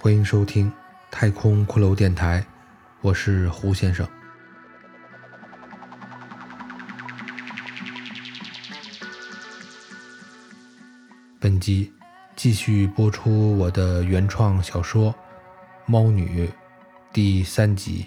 欢迎收听太空骷髅电台，我是胡先生。本集继续播出我的原创小说《猫女》第三集。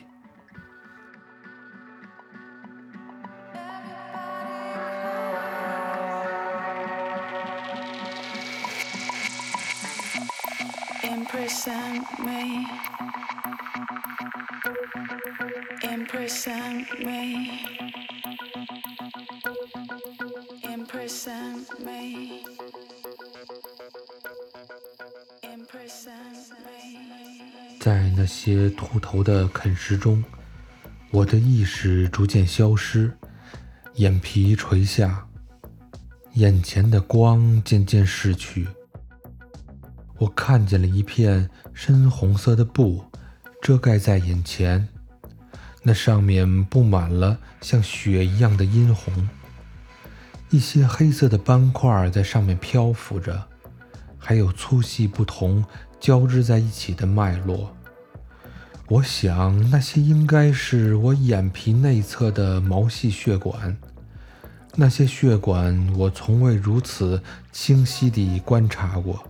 在那些秃头的啃食中，我的意识逐渐消失，眼皮垂下，眼前的光渐渐逝去。我看见了一片深红色的布，遮盖在眼前，那上面布满了像血一样的殷红，一些黑色的斑块在上面漂浮着，还有粗细不同、交织在一起的脉络。我想，那些应该是我眼皮内侧的毛细血管，那些血管我从未如此清晰地观察过。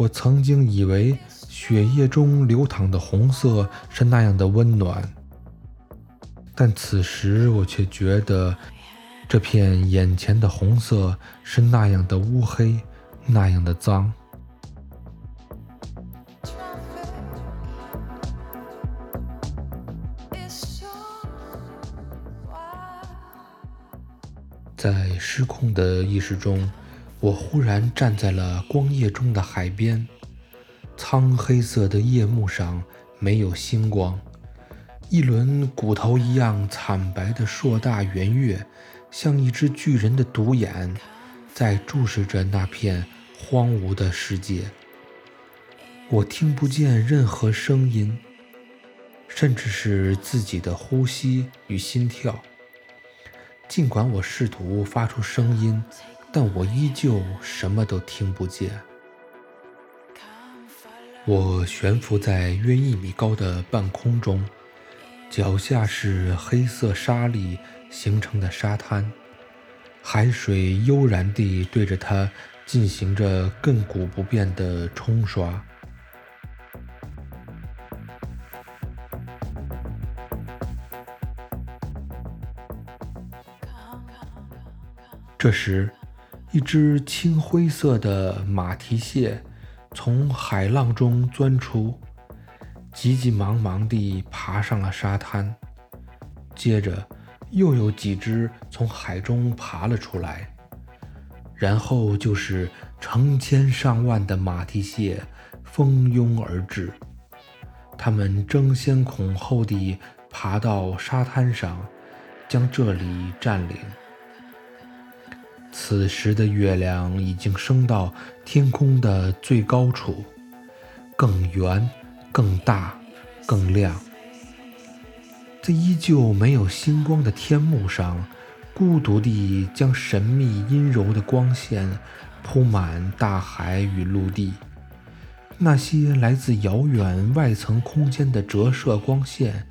我曾经以为血液中流淌的红色是那样的温暖，但此时我却觉得这片眼前的红色是那样的乌黑，那样的脏。在失控的意识中。我忽然站在了光夜中的海边，苍黑色的夜幕上没有星光，一轮骨头一样惨白的硕大圆月，像一只巨人的独眼，在注视着那片荒芜的世界。我听不见任何声音，甚至是自己的呼吸与心跳。尽管我试图发出声音。但我依旧什么都听不见。我悬浮在约一米高的半空中，脚下是黑色沙粒形成的沙滩，海水悠然地对着它进行着亘古不变的冲刷。这时。一只青灰色的马蹄蟹从海浪中钻出，急急忙忙地爬上了沙滩。接着，又有几只从海中爬了出来，然后就是成千上万的马蹄蟹蜂拥而至。它们争先恐后地爬到沙滩上，将这里占领。此时的月亮已经升到天空的最高处，更圆、更大、更亮。在依旧没有星光的天幕上，孤独地将神秘阴柔的光线铺满大海与陆地。那些来自遥远外层空间的折射光线，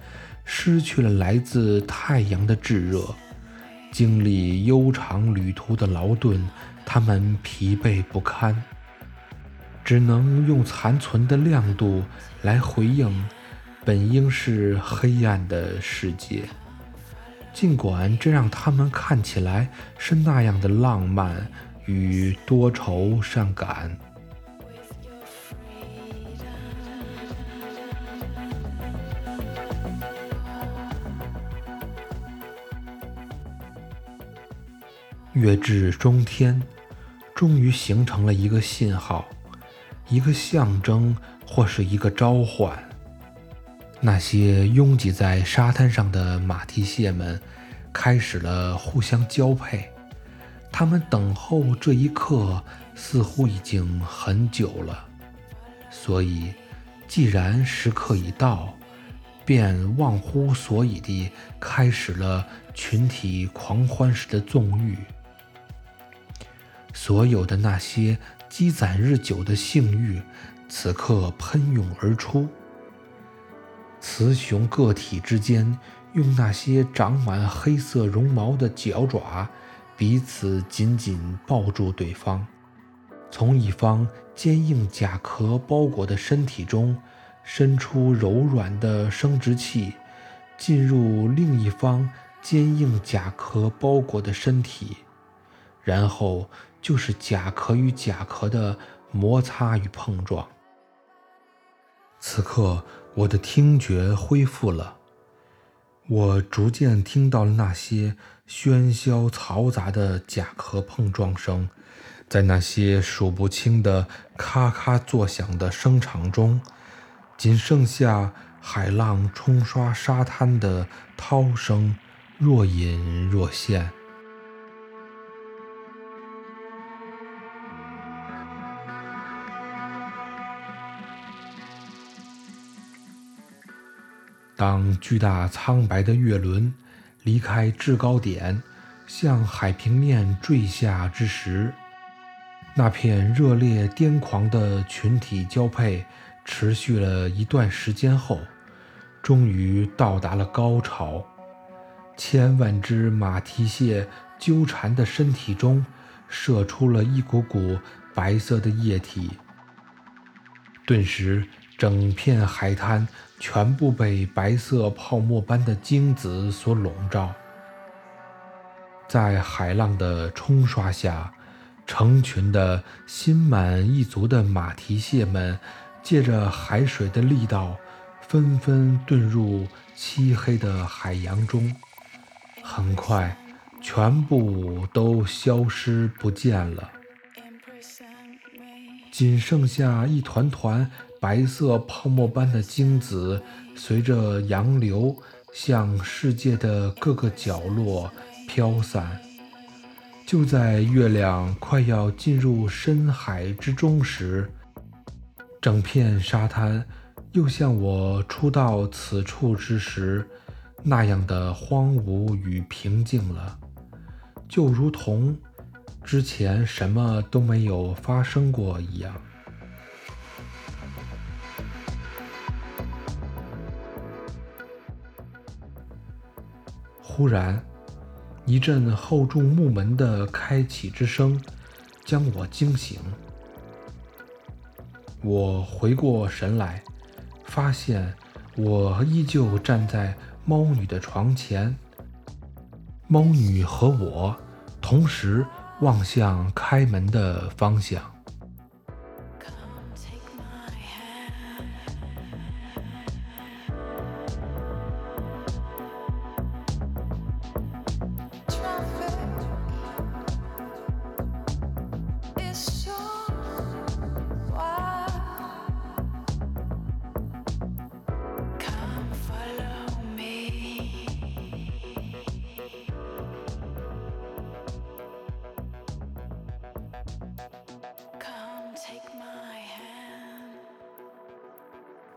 失去了来自太阳的炙热。经历悠长旅途的劳顿，他们疲惫不堪，只能用残存的亮度来回应本应是黑暗的世界。尽管这让他们看起来是那样的浪漫与多愁善感。月至中天，终于形成了一个信号，一个象征，或是一个召唤。那些拥挤在沙滩上的马蹄蟹们开始了互相交配。他们等候这一刻似乎已经很久了，所以，既然时刻已到，便忘乎所以地开始了群体狂欢时的纵欲。所有的那些积攒日久的性欲，此刻喷涌而出。雌雄个体之间，用那些长满黑色绒毛的脚爪，彼此紧紧抱住对方，从一方坚硬甲壳包裹的身体中伸出柔软的生殖器，进入另一方坚硬甲壳包裹的身体，然后就是甲壳与甲壳的摩擦与碰撞。此刻。我的听觉恢复了，我逐渐听到了那些喧嚣嘈杂的甲壳碰撞声，在那些数不清的咔咔作响的声场中，仅剩下海浪冲刷沙滩的涛声，若隐若现。当巨大苍白的月轮离开制高点，向海平面坠下之时，那片热烈癫狂的群体交配持续了一段时间后，终于到达了高潮。千万只马蹄蟹纠缠的身体中射出了一股股白色的液体，顿时。整片海滩全部被白色泡沫般的精子所笼罩，在海浪的冲刷下，成群的心满意足的马蹄蟹们，借着海水的力道，纷纷遁入漆黑的海洋中，很快，全部都消失不见了，仅剩下一团团。白色泡沫般的精子随着洋流向世界的各个角落飘散。就在月亮快要进入深海之中时，整片沙滩又像我初到此处之时那样的荒芜与平静了，就如同之前什么都没有发生过一样。忽然，一阵厚重木门的开启之声将我惊醒。我回过神来，发现我依旧站在猫女的床前。猫女和我同时望向开门的方向。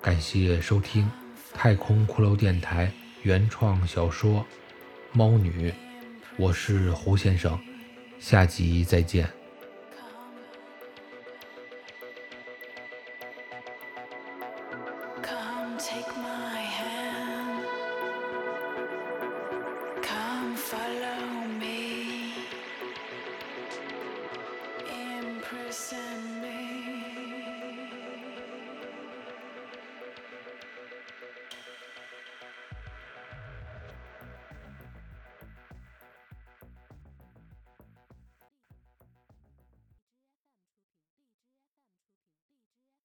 感谢收听太空骷髅电台原创小说猫女我是胡先生下集再见。